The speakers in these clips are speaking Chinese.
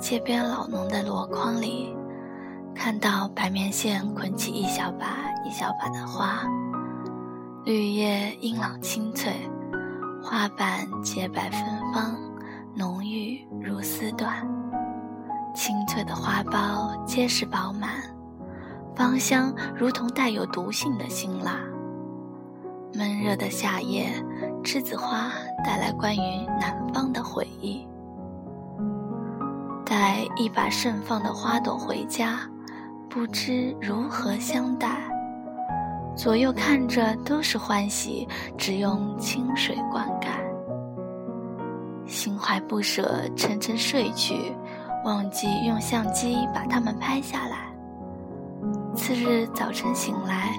街边老农的箩筐里，看到白棉线捆起一小把一小把的花，绿叶硬朗清脆，花瓣洁白芬芳，浓郁如丝缎。清脆的花苞结实饱满，芳香如同带有毒性的辛辣。闷热的夏夜，栀子花带来关于南方的回忆。带一把盛放的花朵回家，不知如何相待。左右看着都是欢喜，只用清水灌溉。心怀不舍，沉沉睡去，忘记用相机把它们拍下来。次日早晨醒来。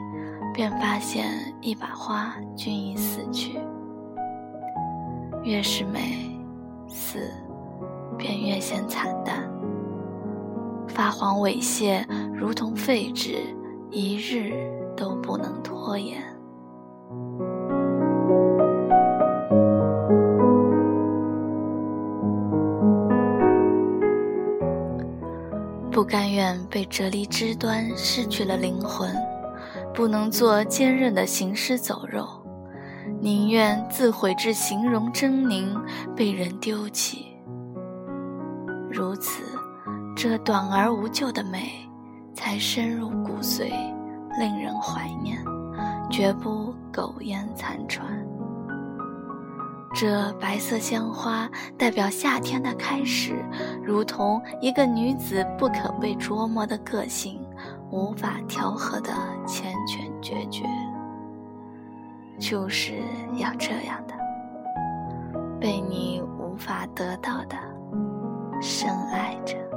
便发现一把花均已死去。越是美，死便越显惨淡。发黄猥亵，如同废纸，一日都不能拖延。不甘愿被折离枝端，失去了灵魂。不能做坚韧的行尸走肉，宁愿自毁至形容狰狞，被人丢弃。如此，这短而无救的美，才深入骨髓，令人怀念，绝不苟延残喘。这白色鲜花代表夏天的开始，如同一个女子不可被琢磨的个性。无法调和的缱绻决绝，就是要这样的，被你无法得到的深爱着。